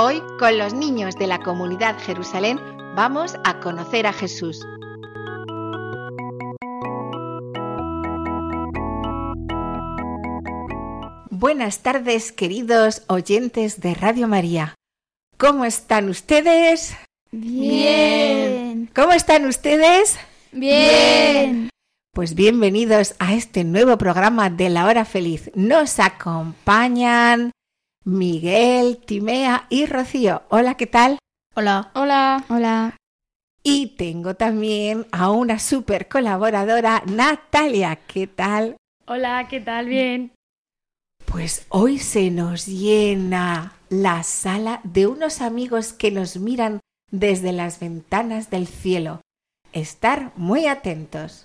Hoy, con los niños de la comunidad Jerusalén, vamos a conocer a Jesús. Buenas tardes, queridos oyentes de Radio María. ¿Cómo están ustedes? Bien. ¿Cómo están ustedes? Bien. Pues bienvenidos a este nuevo programa de la hora feliz. Nos acompañan Miguel, Timea y Rocío. Hola, ¿qué tal? Hola. Hola. Hola. Y tengo también a una super colaboradora, Natalia. ¿Qué tal? Hola, ¿qué tal? Bien. Pues hoy se nos llena la sala de unos amigos que nos miran desde las ventanas del cielo. Estar muy atentos.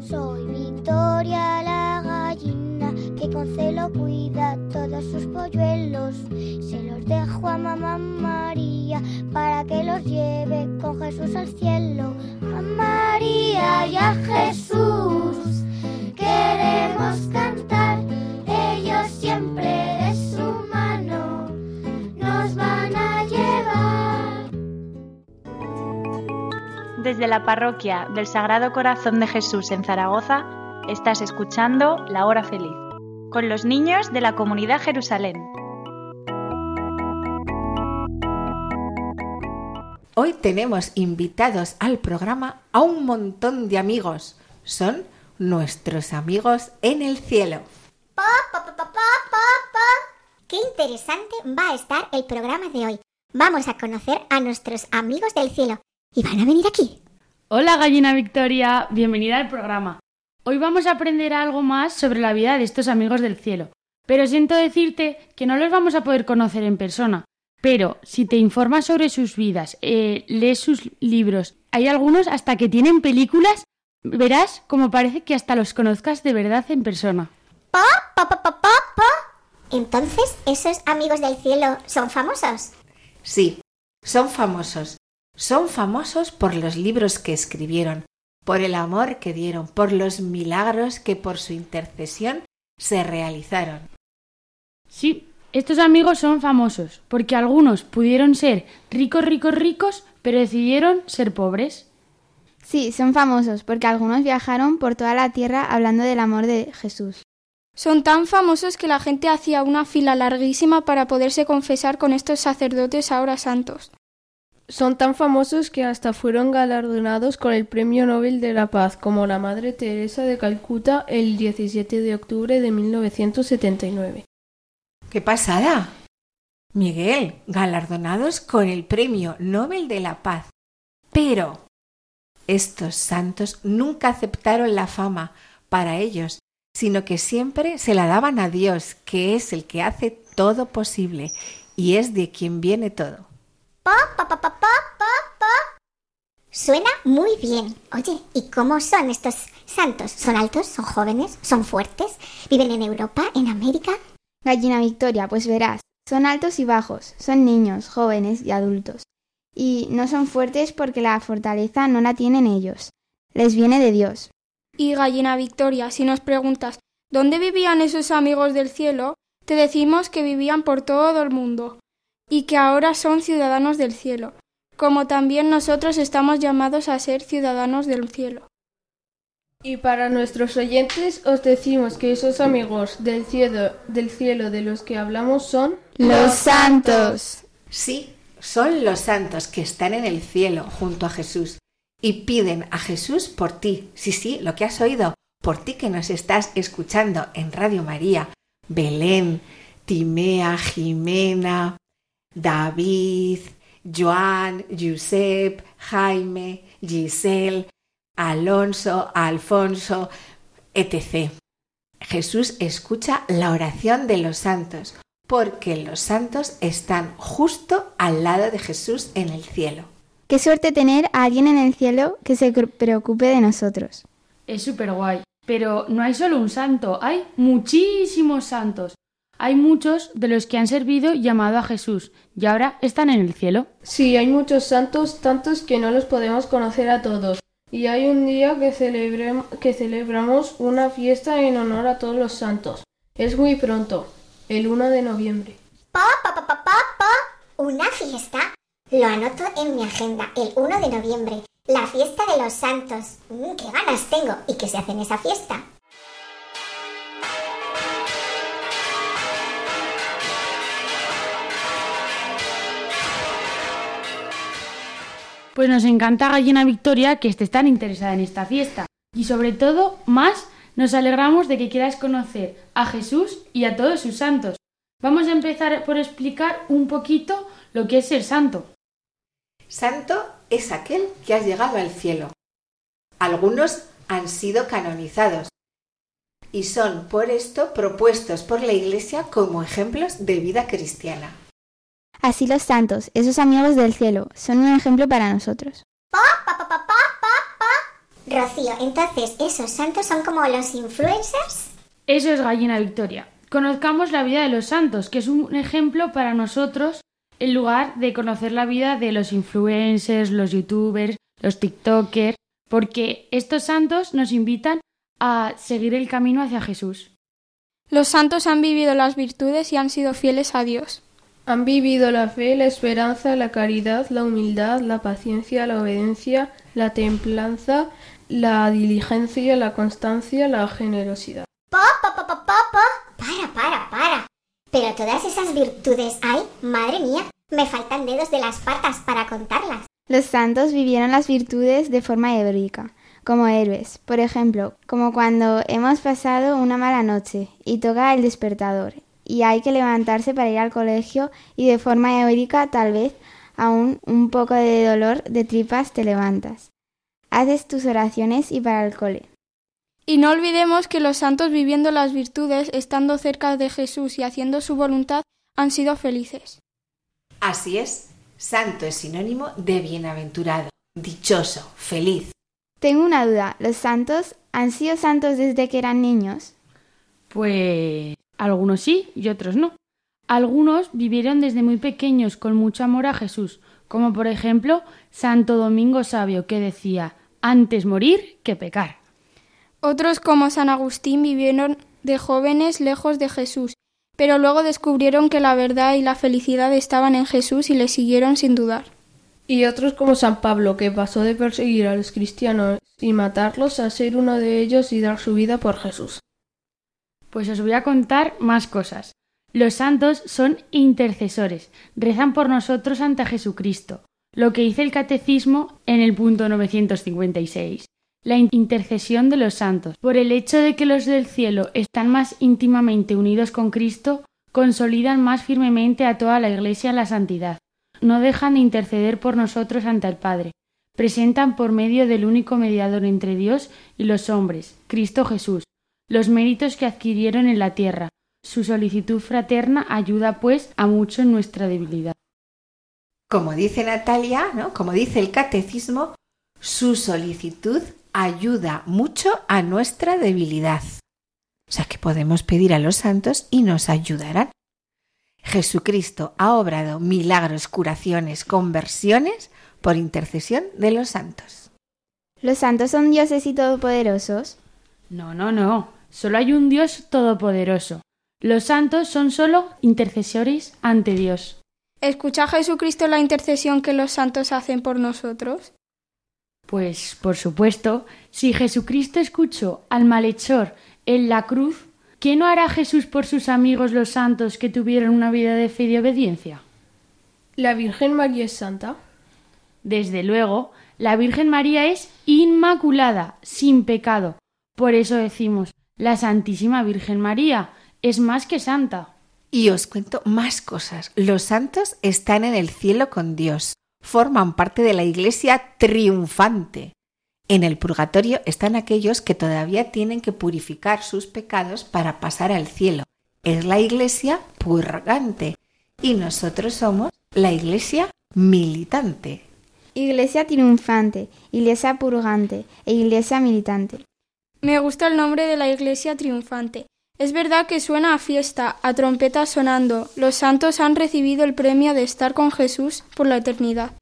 Soy Victoria la gallina que con celo cuida todos sus polluelos. Se los dejo a mamá María para que los lleve con Jesús al cielo. A María y a Jesús queremos cantar. Ellos siempre de su mano nos van a llevar. Desde la parroquia del Sagrado Corazón de Jesús en Zaragoza, estás escuchando La Hora Feliz, con los niños de la comunidad Jerusalén. Hoy tenemos invitados al programa a un montón de amigos. Son nuestros amigos en el cielo. Pa, pa, pa, pa, pa, pa, pa. Qué interesante va a estar el programa de hoy. Vamos a conocer a nuestros amigos del cielo. ¿Y van a venir aquí? Hola, gallina Victoria. Bienvenida al programa. Hoy vamos a aprender algo más sobre la vida de estos amigos del cielo. Pero siento decirte que no los vamos a poder conocer en persona. Pero si te informas sobre sus vidas, eh, lees sus libros, hay algunos hasta que tienen películas, verás como parece que hasta los conozcas de verdad en persona. Pa, pa, pa, pa, pa, pa. Entonces, ¿esos amigos del cielo son famosos? Sí, son famosos. Son famosos por los libros que escribieron, por el amor que dieron, por los milagros que por su intercesión se realizaron. Sí, estos amigos son famosos, porque algunos pudieron ser ricos, ricos, ricos, pero decidieron ser pobres. Sí, son famosos porque algunos viajaron por toda la tierra hablando del amor de Jesús. Son tan famosos que la gente hacía una fila larguísima para poderse confesar con estos sacerdotes ahora santos. Son tan famosos que hasta fueron galardonados con el Premio Nobel de la Paz, como la Madre Teresa de Calcuta el 17 de octubre de 1979. ¡Qué pasada! Miguel, galardonados con el Premio Nobel de la Paz. Pero estos santos nunca aceptaron la fama para ellos, sino que siempre se la daban a Dios, que es el que hace todo posible y es de quien viene todo. Pa, pa, pa, pa, pa, pa, pa. Suena muy bien. Oye, ¿y cómo son estos santos? ¿Son altos? ¿Son jóvenes? ¿Son fuertes? ¿Viven en Europa? ¿En América? Gallina Victoria, pues verás, son altos y bajos, son niños, jóvenes y adultos. Y no son fuertes porque la fortaleza no la tienen ellos, les viene de Dios. Y gallina Victoria, si nos preguntas ¿dónde vivían esos amigos del cielo? Te decimos que vivían por todo el mundo y que ahora son ciudadanos del cielo, como también nosotros estamos llamados a ser ciudadanos del cielo. Y para nuestros oyentes os decimos que esos amigos del cielo, del cielo de los que hablamos son Los santos. Sí, son los santos que están en el cielo junto a Jesús y piden a Jesús por ti. Sí, sí, lo que has oído, por ti que nos estás escuchando en Radio María. Belén, Timea, Jimena, David, Joan, Josep, Jaime, Giselle, Alonso, Alfonso, etc. Jesús escucha la oración de los santos, porque los santos están justo al lado de Jesús en el cielo. Qué suerte tener a alguien en el cielo que se preocupe de nosotros. Es súper guay. Pero no hay solo un santo, hay muchísimos santos. Hay muchos de los que han servido y amado a Jesús y ahora están en el cielo. Sí, hay muchos santos, tantos que no los podemos conocer a todos. Y hay un día que, que celebramos una fiesta en honor a todos los santos. Es muy pronto, el 1 de noviembre. Pa, pa, pa, pa, pa, ¿Una fiesta? Lo anoto en mi agenda, el 1 de noviembre. La fiesta de los santos. Mm, ¡Qué ganas tengo! ¿Y qué se hace en esa fiesta? Pues nos encanta Gallina Victoria que estés tan interesada en esta fiesta. Y sobre todo, más nos alegramos de que quieras conocer a Jesús y a todos sus santos. Vamos a empezar por explicar un poquito lo que es ser santo. Santo es aquel que ha llegado al cielo. Algunos han sido canonizados y son por esto propuestos por la Iglesia como ejemplos de vida cristiana. Así los santos, esos amigos del cielo, son un ejemplo para nosotros. Pa, pa, pa, pa, pa, pa. Rocío, entonces, ¿esos santos son como los influencers? Eso es Gallina Victoria. Conozcamos la vida de los santos, que es un ejemplo para nosotros en lugar de conocer la vida de los influencers, los youtubers, los tiktokers, porque estos santos nos invitan a seguir el camino hacia Jesús. Los santos han vivido las virtudes y han sido fieles a Dios. Han vivido la fe, la esperanza, la caridad, la humildad, la paciencia, la obediencia, la templanza, la diligencia, la constancia, la generosidad. Pa, pa, pa, pa, pa, Para, para, para. Pero todas esas virtudes hay, madre mía, me faltan dedos de las patas para contarlas. Los santos vivieron las virtudes de forma heroica, como héroes. Por ejemplo, como cuando hemos pasado una mala noche y toca el despertador y hay que levantarse para ir al colegio y de forma heroica tal vez aún un poco de dolor de tripas te levantas. Haces tus oraciones y para el cole. Y no olvidemos que los santos viviendo las virtudes, estando cerca de Jesús y haciendo su voluntad, han sido felices. Así es, santo es sinónimo de bienaventurado, dichoso, feliz. Tengo una duda, ¿los santos han sido santos desde que eran niños? Pues algunos sí y otros no. Algunos vivieron desde muy pequeños con mucho amor a Jesús, como por ejemplo Santo Domingo Sabio, que decía antes morir que pecar. Otros, como San Agustín, vivieron de jóvenes lejos de Jesús, pero luego descubrieron que la verdad y la felicidad estaban en Jesús y le siguieron sin dudar. Y otros como San Pablo, que pasó de perseguir a los cristianos y matarlos a ser uno de ellos y dar su vida por Jesús. Pues os voy a contar más cosas. Los santos son intercesores, rezan por nosotros ante Jesucristo, lo que dice el catecismo en el punto 956 la intercesión de los santos. Por el hecho de que los del cielo están más íntimamente unidos con Cristo, consolidan más firmemente a toda la Iglesia la santidad. No dejan de interceder por nosotros ante el Padre. Presentan por medio del único mediador entre Dios y los hombres, Cristo Jesús, los méritos que adquirieron en la tierra. Su solicitud fraterna ayuda, pues, a mucho en nuestra debilidad. Como dice Natalia, ¿no? Como dice el catecismo, su solicitud ayuda mucho a nuestra debilidad. O sea que podemos pedir a los santos y nos ayudarán. Jesucristo ha obrado milagros, curaciones, conversiones por intercesión de los santos. ¿Los santos son dioses y todopoderosos? No, no, no. Solo hay un Dios todopoderoso. Los santos son solo intercesores ante Dios. ¿Escucha Jesucristo la intercesión que los santos hacen por nosotros? Pues, por supuesto, si Jesucristo escuchó al malhechor en la cruz, ¿qué no hará Jesús por sus amigos los santos que tuvieron una vida de fe y obediencia? ¿La Virgen María es santa? Desde luego, la Virgen María es inmaculada, sin pecado. Por eso decimos, la Santísima Virgen María es más que santa. Y os cuento más cosas. Los santos están en el cielo con Dios. Forman parte de la iglesia triunfante. En el purgatorio están aquellos que todavía tienen que purificar sus pecados para pasar al cielo. Es la iglesia purgante. Y nosotros somos la iglesia militante. Iglesia triunfante, iglesia purgante e iglesia militante. Me gusta el nombre de la iglesia triunfante. Es verdad que suena a fiesta, a trompeta sonando. Los santos han recibido el premio de estar con Jesús por la eternidad.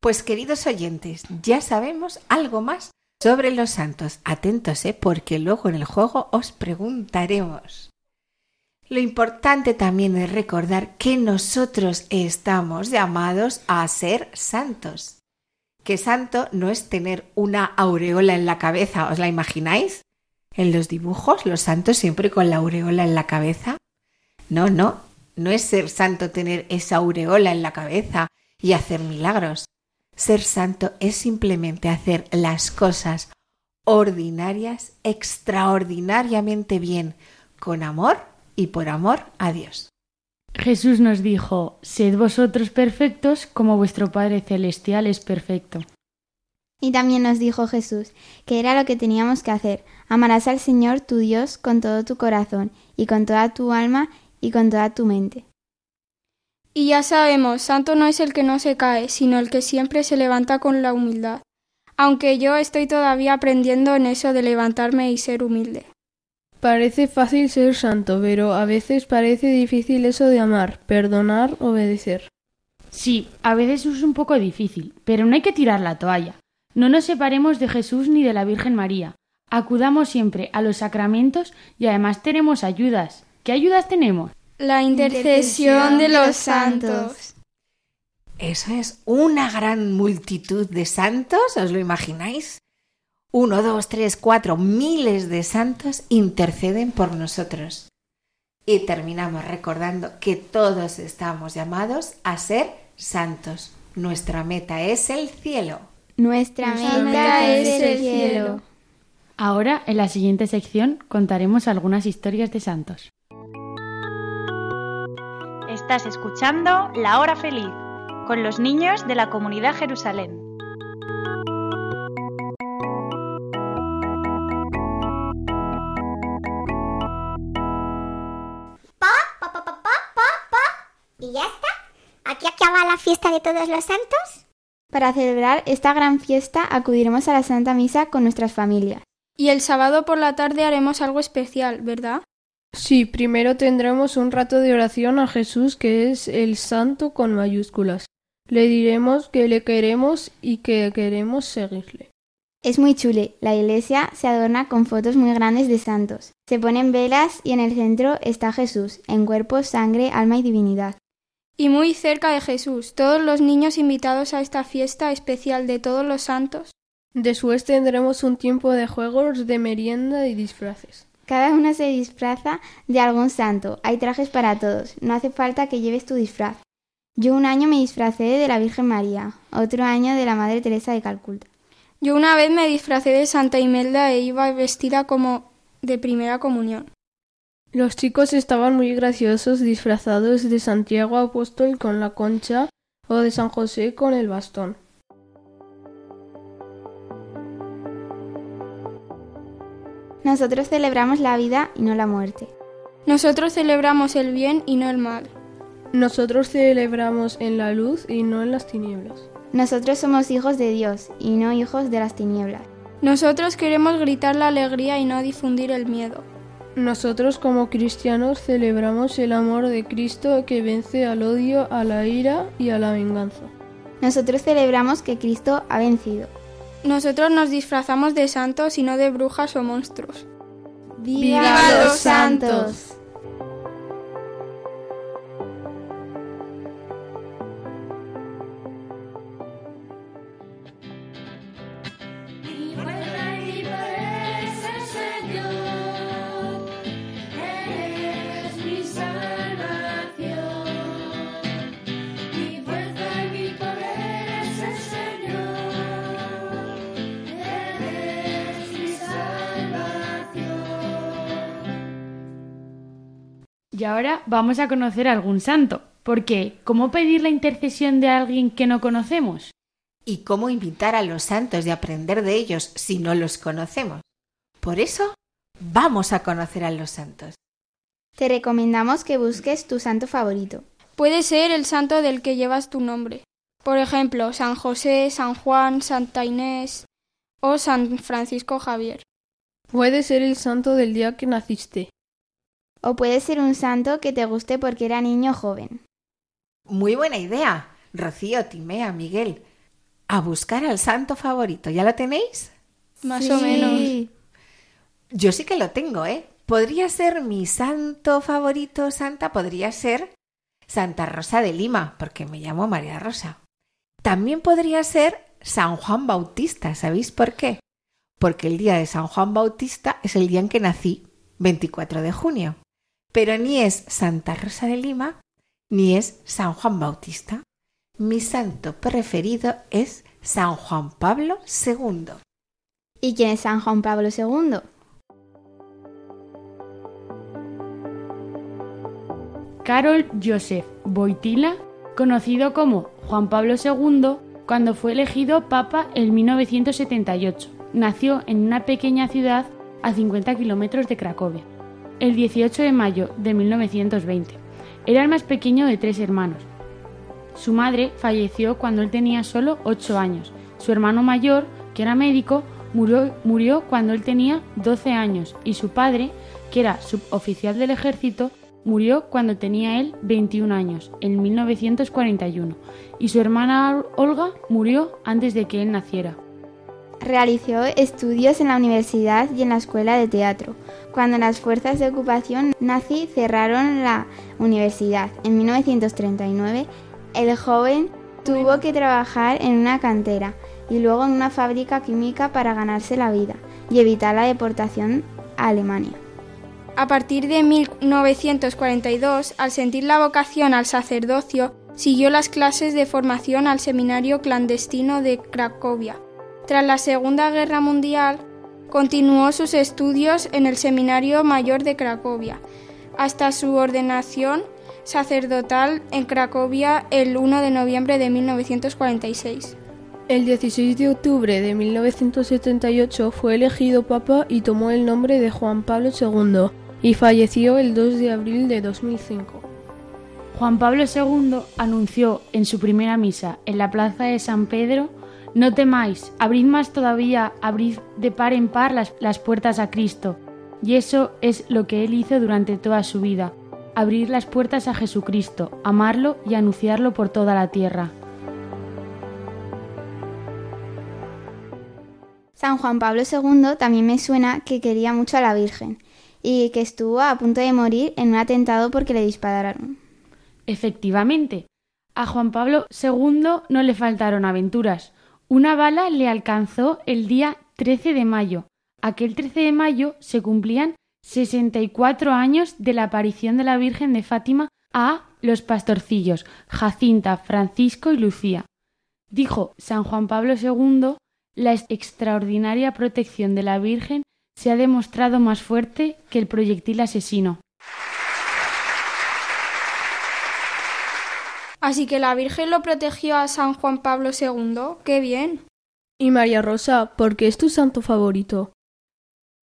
Pues queridos oyentes, ya sabemos algo más sobre los santos. Atentos, ¿eh? porque luego en el juego os preguntaremos. Lo importante también es recordar que nosotros estamos llamados a ser santos. Que santo no es tener una aureola en la cabeza, ¿os la imagináis? En los dibujos, los santos siempre con la aureola en la cabeza. No, no, no es ser santo tener esa aureola en la cabeza y hacer milagros. Ser santo es simplemente hacer las cosas ordinarias extraordinariamente bien, con amor y por amor a Dios. Jesús nos dijo, Sed vosotros perfectos como vuestro Padre Celestial es perfecto. Y también nos dijo Jesús que era lo que teníamos que hacer. Amarás al Señor tu Dios con todo tu corazón y con toda tu alma y con toda tu mente. Y ya sabemos, santo no es el que no se cae, sino el que siempre se levanta con la humildad. Aunque yo estoy todavía aprendiendo en eso de levantarme y ser humilde. Parece fácil ser santo, pero a veces parece difícil eso de amar, perdonar, obedecer. Sí, a veces es un poco difícil, pero no hay que tirar la toalla. No nos separemos de Jesús ni de la Virgen María. Acudamos siempre a los sacramentos y además tenemos ayudas. ¿Qué ayudas tenemos? La intercesión de los santos. Eso es una gran multitud de santos, ¿os lo imagináis? Uno, dos, tres, cuatro, miles de santos interceden por nosotros. Y terminamos recordando que todos estamos llamados a ser santos. Nuestra meta es el cielo. Nuestra meta es el cielo. Ahora, en la siguiente sección, contaremos algunas historias de santos. Estás escuchando La Hora Feliz con los niños de la comunidad Jerusalén. ¿Y ya está? ¿Aquí acaba la fiesta de todos los santos? Para celebrar esta gran fiesta acudiremos a la Santa Misa con nuestras familias. Y el sábado por la tarde haremos algo especial, ¿verdad? Sí, primero tendremos un rato de oración a Jesús, que es el santo con mayúsculas. Le diremos que le queremos y que queremos seguirle. Es muy chule. La iglesia se adorna con fotos muy grandes de santos. Se ponen velas y en el centro está Jesús, en cuerpo, sangre, alma y divinidad. Y muy cerca de Jesús, todos los niños invitados a esta fiesta especial de todos los santos. Después tendremos un tiempo de juegos, de merienda y disfraces. Cada uno se disfraza de algún santo. Hay trajes para todos. No hace falta que lleves tu disfraz. Yo un año me disfracé de la Virgen María, otro año de la Madre Teresa de Calcuta. Yo una vez me disfracé de Santa Imelda e iba vestida como de primera comunión. Los chicos estaban muy graciosos disfrazados de Santiago Apóstol con la concha o de San José con el bastón. Nosotros celebramos la vida y no la muerte. Nosotros celebramos el bien y no el mal. Nosotros celebramos en la luz y no en las tinieblas. Nosotros somos hijos de Dios y no hijos de las tinieblas. Nosotros queremos gritar la alegría y no difundir el miedo. Nosotros como cristianos celebramos el amor de Cristo que vence al odio, a la ira y a la venganza. Nosotros celebramos que Cristo ha vencido. Nosotros nos disfrazamos de santos y no de brujas o monstruos. ¡Viva, los santos! Vamos a conocer a algún santo, porque ¿cómo pedir la intercesión de alguien que no conocemos? ¿Y cómo invitar a los santos y aprender de ellos si no los conocemos? Por eso, vamos a conocer a los santos. Te recomendamos que busques tu santo favorito. Puede ser el santo del que llevas tu nombre. Por ejemplo, San José, San Juan, Santa Inés o San Francisco Javier. Puede ser el santo del día que naciste. O puede ser un santo que te guste porque era niño joven. Muy buena idea. Rocío, Timea, Miguel. A buscar al santo favorito. ¿Ya lo tenéis? Más o menos. Yo sí que lo tengo, ¿eh? Podría ser mi santo favorito, santa, podría ser Santa Rosa de Lima, porque me llamo María Rosa. También podría ser San Juan Bautista, ¿sabéis por qué? Porque el día de San Juan Bautista es el día en que nací, 24 de junio. Pero ni es Santa Rosa de Lima, ni es San Juan Bautista. Mi santo preferido es San Juan Pablo II. ¿Y quién es San Juan Pablo II? Karol Joseph Wojtyla, conocido como Juan Pablo II, cuando fue elegido Papa en 1978. Nació en una pequeña ciudad a 50 kilómetros de Cracovia, el 18 de mayo de 1920. Era el más pequeño de tres hermanos. Su madre falleció cuando él tenía solo 8 años. Su hermano mayor, que era médico, murió, murió cuando él tenía 12 años y su padre, que era suboficial del ejército, murió cuando tenía él 21 años, en 1941, y su hermana Olga murió antes de que él naciera. Realizó estudios en la universidad y en la escuela de teatro. Cuando las fuerzas de ocupación nazi cerraron la universidad en 1939, el joven tuvo que trabajar en una cantera y luego en una fábrica química para ganarse la vida y evitar la deportación a Alemania. A partir de 1942, al sentir la vocación al sacerdocio, siguió las clases de formación al seminario clandestino de Cracovia. Tras la Segunda Guerra Mundial, continuó sus estudios en el Seminario Mayor de Cracovia, hasta su ordenación sacerdotal en Cracovia el 1 de noviembre de 1946. El 16 de octubre de 1978 fue elegido papa y tomó el nombre de Juan Pablo II y falleció el 2 de abril de 2005. Juan Pablo II anunció en su primera misa en la plaza de San Pedro, No temáis, abrid más todavía, abrid de par en par las, las puertas a Cristo. Y eso es lo que él hizo durante toda su vida, abrir las puertas a Jesucristo, amarlo y anunciarlo por toda la tierra. San Juan Pablo II también me suena que quería mucho a la Virgen y que estuvo a punto de morir en un atentado porque le dispararon. Efectivamente, a Juan Pablo II no le faltaron aventuras. Una bala le alcanzó el día 13 de mayo. Aquel 13 de mayo se cumplían 64 años de la aparición de la Virgen de Fátima a los pastorcillos Jacinta, Francisco y Lucía. Dijo San Juan Pablo II, la extraordinaria protección de la Virgen se ha demostrado más fuerte que el proyectil asesino. Así que la Virgen lo protegió a San Juan Pablo II. ¡Qué bien! Y María Rosa, ¿por qué es tu santo favorito?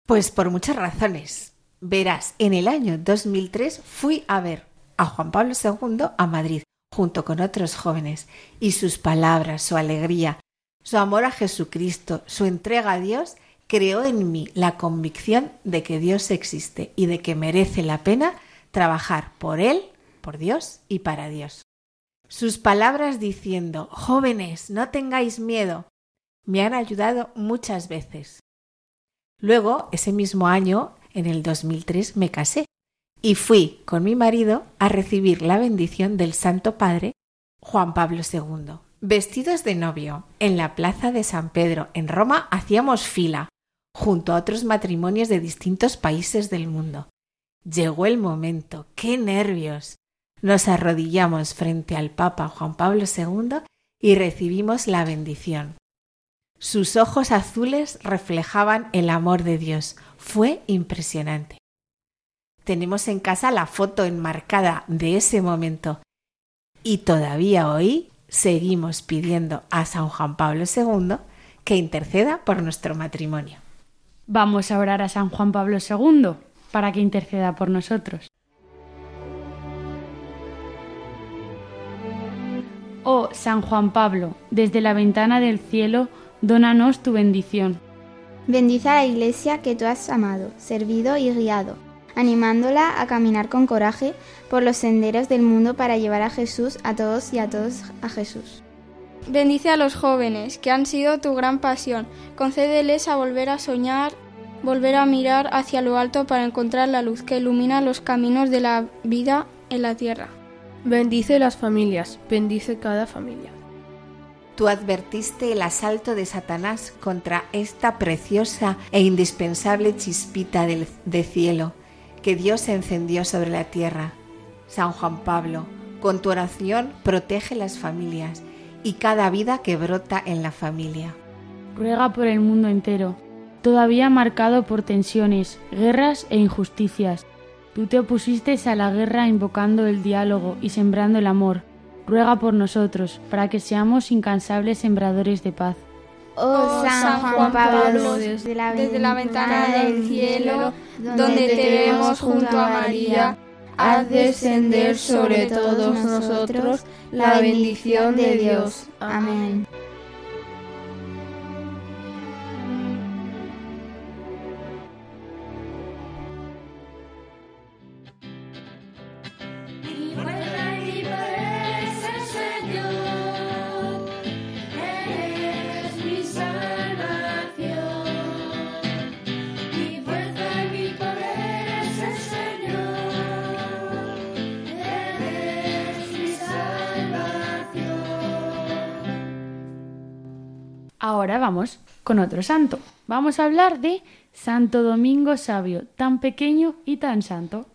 Pues por muchas razones. Verás, en el año 2003 fui a ver a Juan Pablo II a Madrid, junto con otros jóvenes, y sus palabras, su alegría, su amor a Jesucristo, su entrega a Dios, creó en mí la convicción de que Dios existe y de que merece la pena trabajar por Él, por Dios y para Dios. Sus palabras diciendo, jóvenes, no tengáis miedo, me han ayudado muchas veces. Luego, ese mismo año, en el 2003, me casé y fui con mi marido a recibir la bendición del Santo Padre Juan Pablo II. Vestidos de novio, en la plaza de San Pedro, en Roma, hacíamos fila, junto a otros matrimonios de distintos países del mundo. Llegó el momento, qué nervios. Nos arrodillamos frente al Papa Juan Pablo II y recibimos la bendición. Sus ojos azules reflejaban el amor de Dios. Fue impresionante. tenemos en casa la foto enmarcada de ese momento. Y todavía hoy seguimos pidiendo a San Juan Pablo II que interceda por nuestro matrimonio. Vamos a orar a San Juan Pablo II para que interceda por nosotros. Oh San Juan Pablo, desde la ventana del cielo, dónanos tu bendición. Bendice a la Iglesia que tú has amado, servido y guiado, animándola a caminar con coraje por los senderos del mundo para llevar a Jesús a todos y a todos a Jesús. Bendice a los jóvenes, que han sido tu gran pasión. Concédeles a volver a soñar, volver a mirar hacia lo alto para encontrar la luz que ilumina los caminos de la vida en la tierra. Bendice las familias, bendice cada familia. Tú advertiste el asalto de Satanás contra esta preciosa e indispensable chispita del, de cielo que Dios encendió sobre la tierra. San Juan Pablo, con tu oración protege las familias y cada vida que brota en la familia. Ruega por el mundo entero, todavía marcado por tensiones, guerras e injusticias Tú te opusiste a la guerra invocando el diálogo y sembrando el amor. Ruega por nosotros, para que seamos incansables sembradores de paz. Oh San Juan Pablo, desde la, desde la ventana del cielo, donde te vemos junto a María, haz descender sobre todos nosotros la bendición de Dios. Amén. Ahora vamos con otro santo. Vamos a hablar de Santo Domingo Sabio, tan pequeño y tan santo.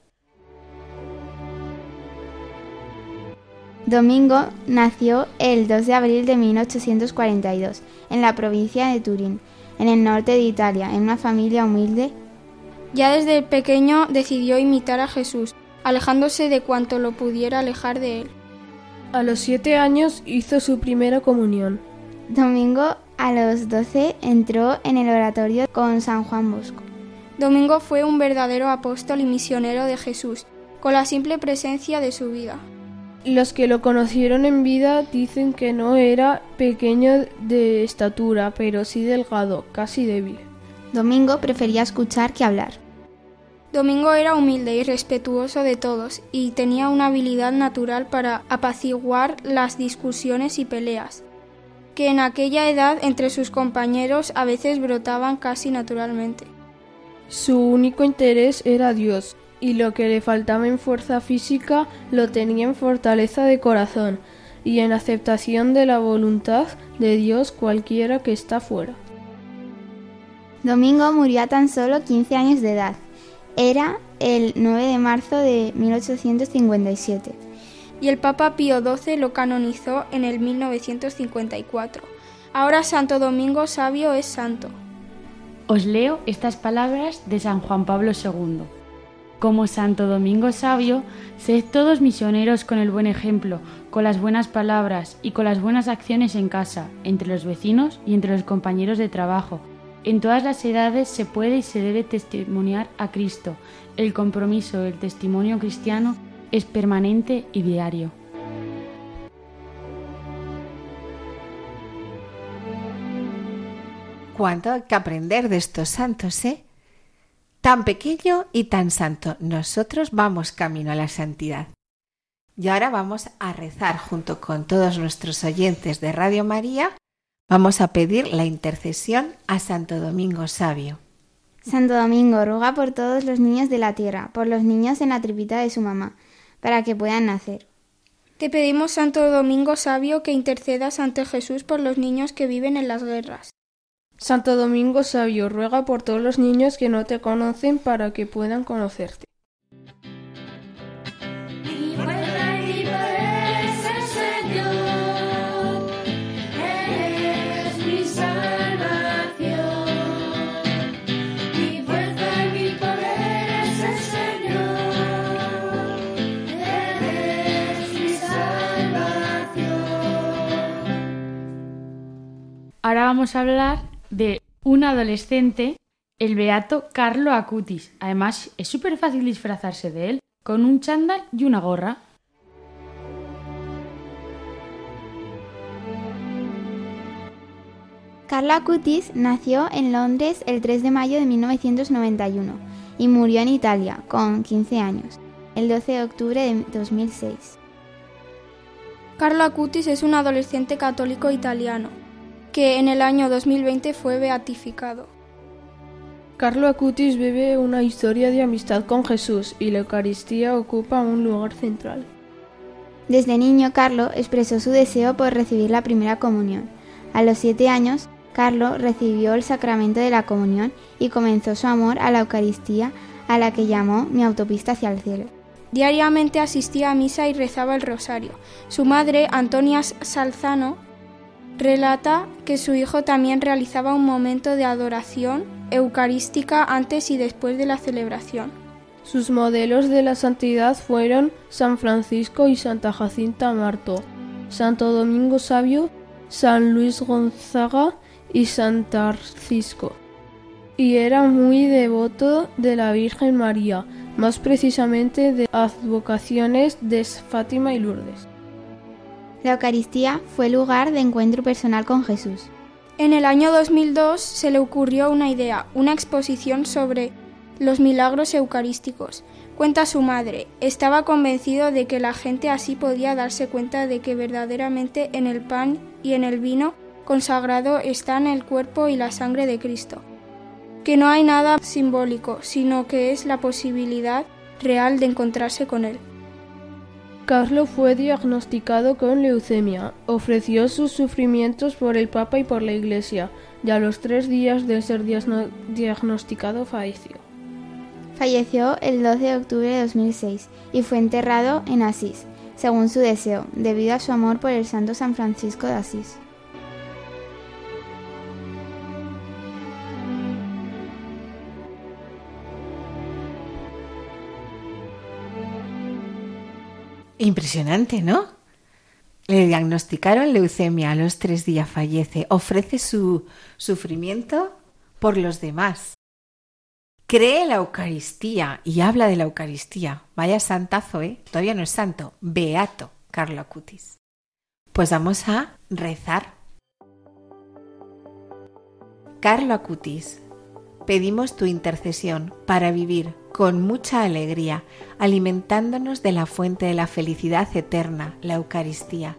Domingo nació el 2 de abril de 1842 en la provincia de Turín, en el norte de Italia, en una familia humilde. Ya desde pequeño decidió imitar a Jesús, alejándose de cuanto lo pudiera alejar de él. A los siete años hizo su primera comunión. Domingo a los 12 entró en el oratorio con San Juan Bosco. Domingo fue un verdadero apóstol y misionero de Jesús, con la simple presencia de su vida. Los que lo conocieron en vida dicen que no era pequeño de estatura, pero sí delgado, casi débil. Domingo prefería escuchar que hablar. Domingo era humilde y respetuoso de todos y tenía una habilidad natural para apaciguar las discusiones y peleas, que en aquella edad entre sus compañeros a veces brotaban casi naturalmente. Su único interés era Dios, y lo que le faltaba en fuerza física lo tenía en fortaleza de corazón y en aceptación de la voluntad de Dios cualquiera que está fuera. Domingo murió a tan solo 15 años de edad. Era el 9 de marzo de 1857. Y el Papa Pío XII lo canonizó en el 1954. Ahora Santo Domingo Sabio es santo. Os leo estas palabras de San Juan Pablo II. Como Santo Domingo Sabio, sed todos misioneros con el buen ejemplo, con las buenas palabras y con las buenas acciones en casa, entre los vecinos y entre los compañeros de trabajo. En todas las edades se puede y se debe testimoniar a Cristo. El compromiso del testimonio cristiano es permanente y diario. Cuánto hay que aprender de estos santos, ¿eh? Tan pequeño y tan santo. Nosotros vamos camino a la santidad. Y ahora vamos a rezar junto con todos nuestros oyentes de Radio María. Vamos a pedir la intercesión a Santo Domingo Sabio. Santo Domingo, ruega por todos los niños de la tierra, por los niños en la tripita de su mamá, para que puedan nacer. Te pedimos, Santo Domingo Sabio, que intercedas ante Jesús por los niños que viven en las guerras. Santo Domingo Sabio, ruega por todos los niños que no te conocen para que puedan conocerte. Ahora vamos a hablar de un adolescente, el beato Carlo Acutis. Además, es súper fácil disfrazarse de él, con un chándal y una gorra. Carlo Acutis nació en Londres el 3 de mayo de 1991 y murió en Italia con 15 años, el 12 de octubre de 2006. Carlo Acutis es un adolescente católico italiano que en el año 2020 fue beatificado. Carlo Acutis vive una historia de amistad con Jesús y la Eucaristía ocupa un lugar central. Desde niño, Carlo expresó su deseo por recibir la primera comunión. A los siete años, Carlo recibió el sacramento de la comunión y comenzó su amor a la Eucaristía, a la que llamó mi autopista hacia el cielo. Diariamente asistía a misa y rezaba el rosario. Su madre, Antonia Salzano, relata que su hijo también realizaba un momento de adoración eucarística antes y después de la celebración. Sus modelos de la santidad fueron San Francisco y Santa Jacinta Marto, Santo Domingo Sabio, San Luis Gonzaga y San Tarcisco. Y era muy devoto de la Virgen María, más precisamente de advocaciones de Fátima y Lourdes. La Eucaristía fue lugar de encuentro personal con Jesús. En el año 2002 se le ocurrió una idea, una exposición sobre los milagros eucarísticos. Cuenta su madre, estaba convencido de que la gente así podía darse cuenta de que verdaderamente en el pan y en el vino consagrado están el cuerpo y la sangre de Cristo, que no hay nada simbólico, sino que es la posibilidad real de encontrarse con Él. Carlo fue diagnosticado con leucemia, ofreció sus sufrimientos por el Papa y por la Iglesia, y a los tres días de ser diagnosticado falleció. Falleció el 12 de octubre de 2006 y fue enterrado en Asís, según su deseo, debido a su amor por el santo San Francisco de Asís. Impresionante, ¿no? Le diagnosticaron leucemia, a los tres días fallece, ofrece su sufrimiento por los demás. Cree la Eucaristía y habla de la Eucaristía. Vaya santazo, ¿eh? Todavía no es santo. Beato, Carlo Acutis. Pues vamos a rezar. Carlo Acutis, pedimos tu intercesión para vivir con mucha alegría, alimentándonos de la fuente de la felicidad eterna, la Eucaristía.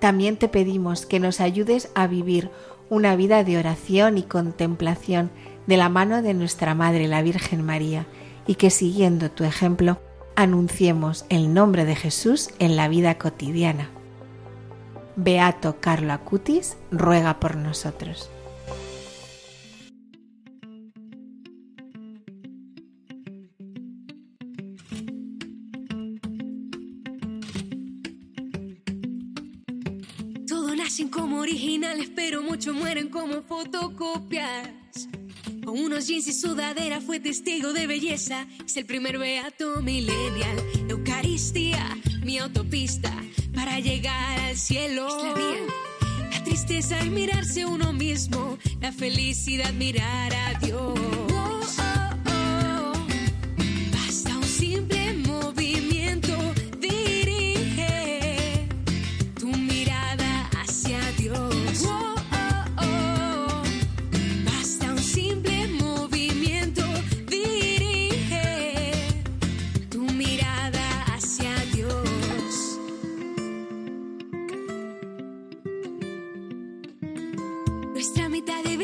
También te pedimos que nos ayudes a vivir una vida de oración y contemplación de la mano de nuestra Madre, la Virgen María, y que siguiendo tu ejemplo, anunciemos el nombre de Jesús en la vida cotidiana. Beato Carlo Acutis ruega por nosotros. Originales, pero muchos mueren como fotocopias. Con unos jeans y sudadera fue testigo de belleza. Es el primer beato millennial. Eucaristía, mi autopista para llegar al cielo. Es la vía. La tristeza es mirarse uno mismo. La felicidad mirar a Dios.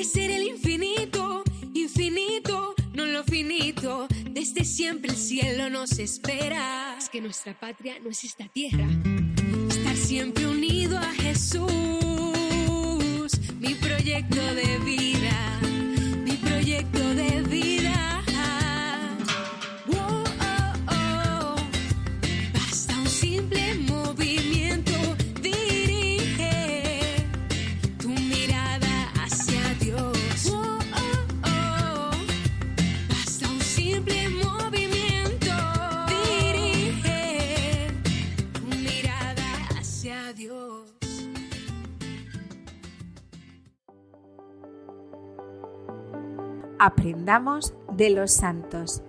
Ser el infinito, infinito, no lo finito. Desde siempre el cielo nos espera. Es que nuestra patria no es esta tierra. Estar siempre unido a Jesús, mi proyecto de vida, Aprendamos de los santos.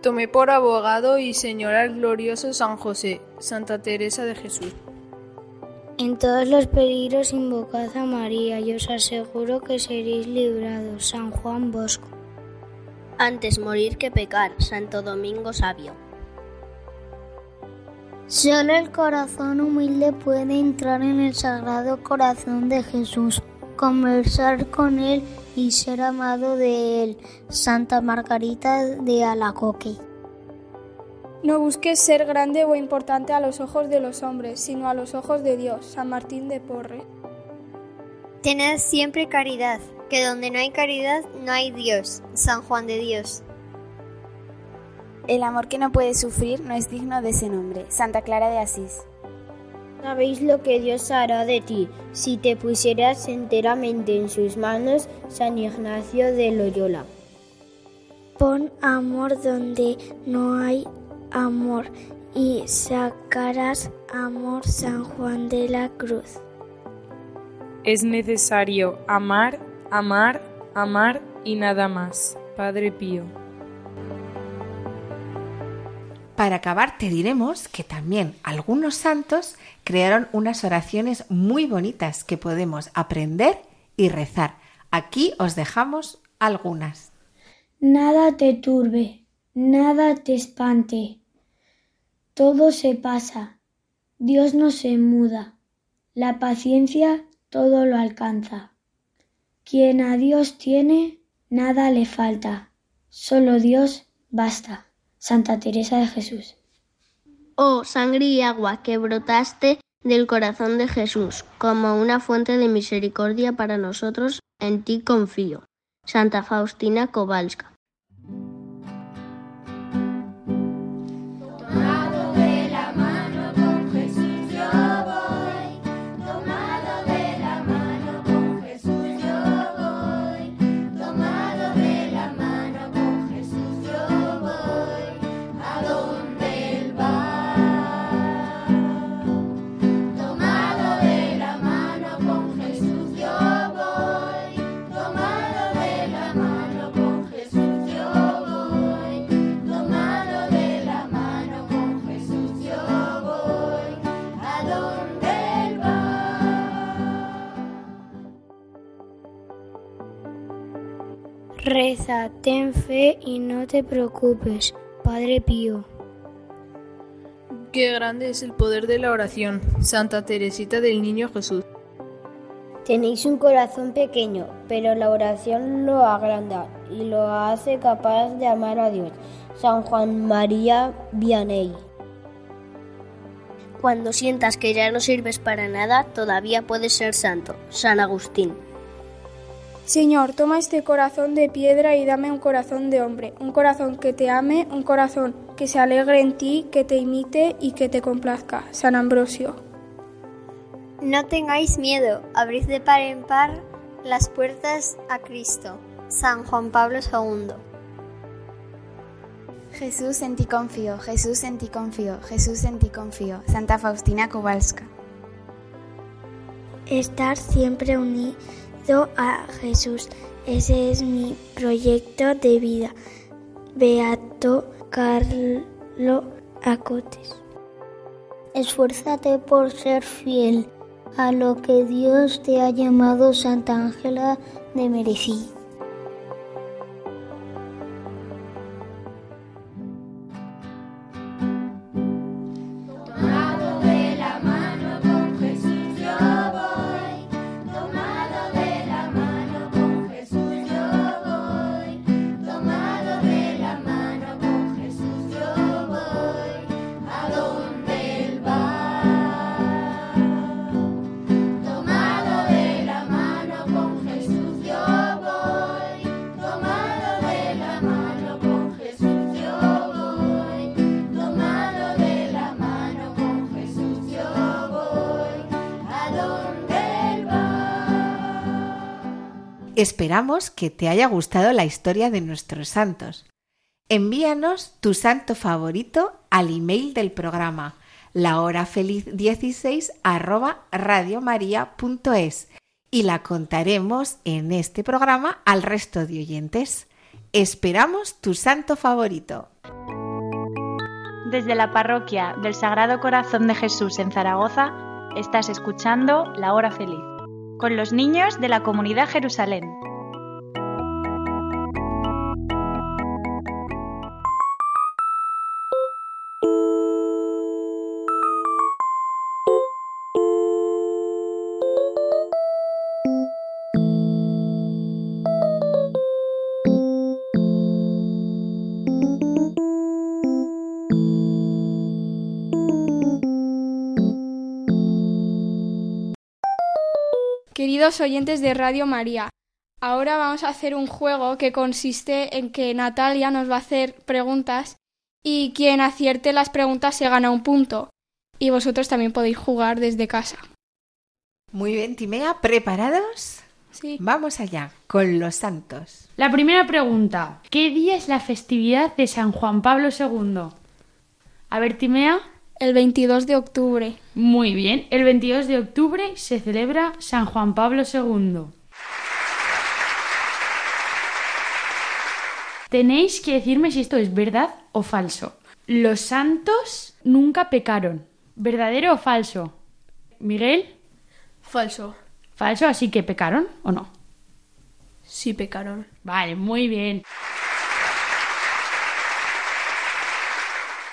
Tomé por abogado y señor al glorioso San José, Santa Teresa de Jesús. En todos los peligros invocad a María y os aseguro que seréis librados. San Juan Bosco. Antes morir que pecar. Santo Domingo Sabio. Solo el corazón humilde puede entrar en el sagrado corazón de Jesús, conversar con Él y ser amado de Él. Santa Margarita de Alacoque. No busques ser grande o importante a los ojos de los hombres, sino a los ojos de Dios. San Martín de Porres. Tened siempre caridad, que donde no hay caridad no hay Dios. San Juan de Dios. El amor que no puede sufrir no es digno de ese nombre. Santa Clara de Asís. Sabéis lo que Dios hará de ti si te pusieras enteramente en sus manos, San Ignacio de Loyola. Pon amor donde no hay amor y sacarás amor, San Juan de la Cruz. Es necesario amar, amar, amar y nada más. Padre Pío. Para acabar te diremos que también algunos santos crearon unas oraciones muy bonitas que podemos aprender y rezar. Aquí os dejamos algunas. Nada te turbe, nada te espante. Todo se pasa, Dios no se muda, la paciencia todo lo alcanza. Quien a Dios tiene, nada le falta, solo Dios basta. Santa Teresa de Jesús. Oh sangre y agua que brotaste del corazón de Jesús, como una fuente de misericordia para nosotros, en ti confío. Santa Faustina Kowalska. Reza, ten fe y no te preocupes, Padre Pío. Qué grande es el poder de la oración. Santa Teresita del Niño Jesús. Tenéis un corazón pequeño, pero la oración lo agranda y lo hace capaz de amar a Dios. San Juan María Vianney. Cuando sientas que ya no sirves para nada, todavía puedes ser santo. San Agustín. Señor, toma este corazón de piedra y dame un corazón de hombre, un corazón que te ame, un corazón que se alegre en ti, que te imite y que te complazca. San Ambrosio. No tengáis miedo, abrid de par en par las puertas a Cristo. San Juan Pablo II. Jesús en ti confío, Jesús en ti confío, Jesús en ti confío. Santa Faustina Kowalska. Estar siempre a Jesús. Ese es mi proyecto de vida. Beato Carlo Acotes. Esfuérzate por ser fiel a lo que Dios te ha llamado Santa Ángela de Merecí. Esperamos que te haya gustado la historia de nuestros santos. Envíanos tu santo favorito al email del programa lahorafeliz16 arroba radiomaria.es y la contaremos en este programa al resto de oyentes. Esperamos tu santo favorito. Desde la parroquia del Sagrado Corazón de Jesús en Zaragoza, estás escuchando La Hora Feliz, con los niños de la comunidad Jerusalén. Queridos oyentes de Radio María, ahora vamos a hacer un juego que consiste en que Natalia nos va a hacer preguntas y quien acierte las preguntas se gana un punto. Y vosotros también podéis jugar desde casa. Muy bien, Timea, ¿preparados? Sí. Vamos allá, con los santos. La primera pregunta. ¿Qué día es la festividad de San Juan Pablo II? A ver, Timea. El 22 de octubre. Muy bien. El 22 de octubre se celebra San Juan Pablo II. Tenéis que decirme si esto es verdad o falso. Los santos nunca pecaron. ¿Verdadero o falso? Miguel. Falso. Falso, así que pecaron o no. Sí pecaron. Vale, muy bien.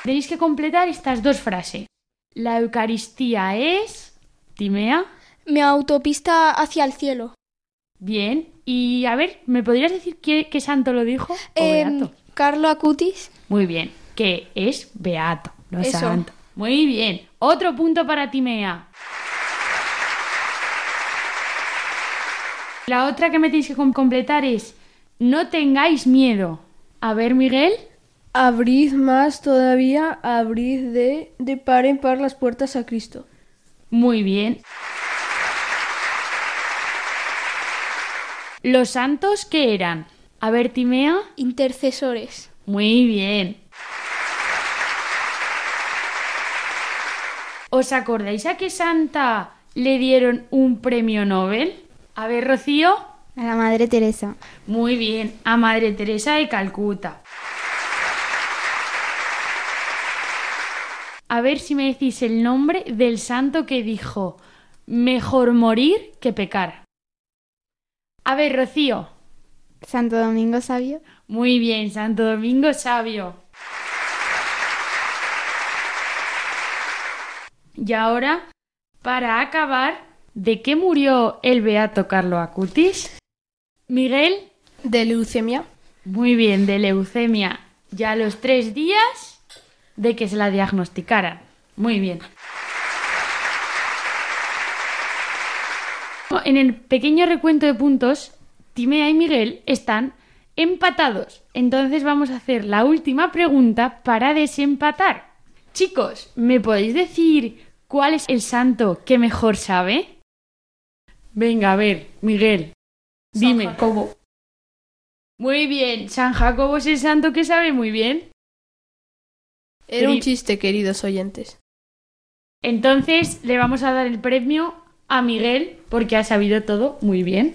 Tenéis que completar estas dos frases. La Eucaristía es... Timea. Mi autopista hacia el cielo. Bien. Y a ver, ¿me podrías decir qué, qué santo lo dijo? ¿O Em? Carlo Acutis. Muy bien. Que es beato, no Eso. santo. Muy bien. Otro punto para Timea. La otra que me tenéis que com- completar es no tengáis miedo. A ver, Miguel. Abrid más todavía, abrid de, de par en par las puertas a Cristo. Muy bien. ¿Los santos qué eran? A ver, Timea. Intercesores. Muy bien. ¿Os acordáis a qué santa le dieron un premio Nobel? A ver, Rocío. A la Madre Teresa. Muy bien, a Madre Teresa de Calcuta. A ver si me decís el nombre del santo que dijo, mejor morir que pecar. A ver, Rocío. Santo Domingo Sabio. Muy bien, Santo Domingo Sabio. Y ahora, para acabar, ¿de qué murió el beato Carlo Acutis? Miguel. De leucemia. Muy bien, de leucemia. Ya a los tres días de que se la diagnosticaran. Muy bien. En el pequeño recuento de puntos, Timea y Miguel están empatados. Entonces vamos a hacer la última pregunta para desempatar. Chicos, ¿me podéis decir cuál es el santo que mejor sabe? Venga, a ver, Miguel. Dime. Jacobo. Muy bien, San Jacobo es el santo que sabe muy bien. Era un chiste, queridos oyentes. Entonces le vamos a dar el premio a Miguel porque ha sabido todo muy bien.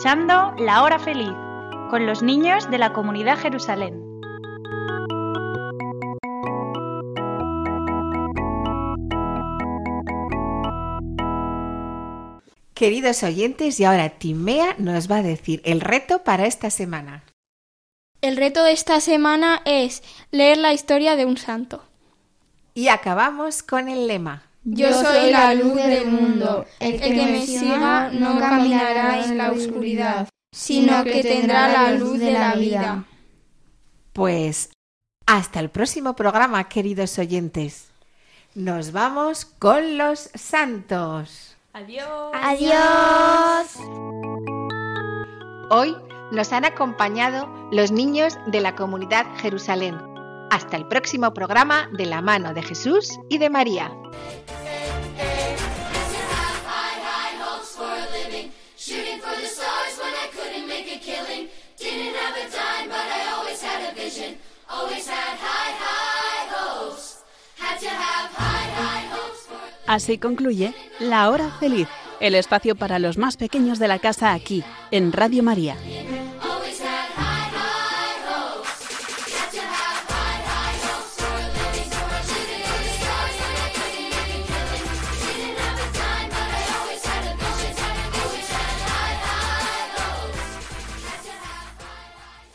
Escuchando La Hora Feliz con los niños de la comunidad Jerusalén. Queridos oyentes, y ahora Timea nos va a decir el reto para esta semana. El reto de esta semana es leer la historia de un santo. Y acabamos con el lema. Yo soy la luz del mundo. El que me siga no caminará en la oscuridad, sino que tendrá la luz de la vida. Pues hasta el próximo programa, queridos oyentes. Nos vamos con los santos. Adiós. Adiós. Hoy nos han acompañado los niños de la comunidad Jerusalén. Hasta el próximo programa de la mano de Jesús y de María. Así concluye La Hora Feliz, el espacio para los más pequeños de la casa aquí, en Radio María.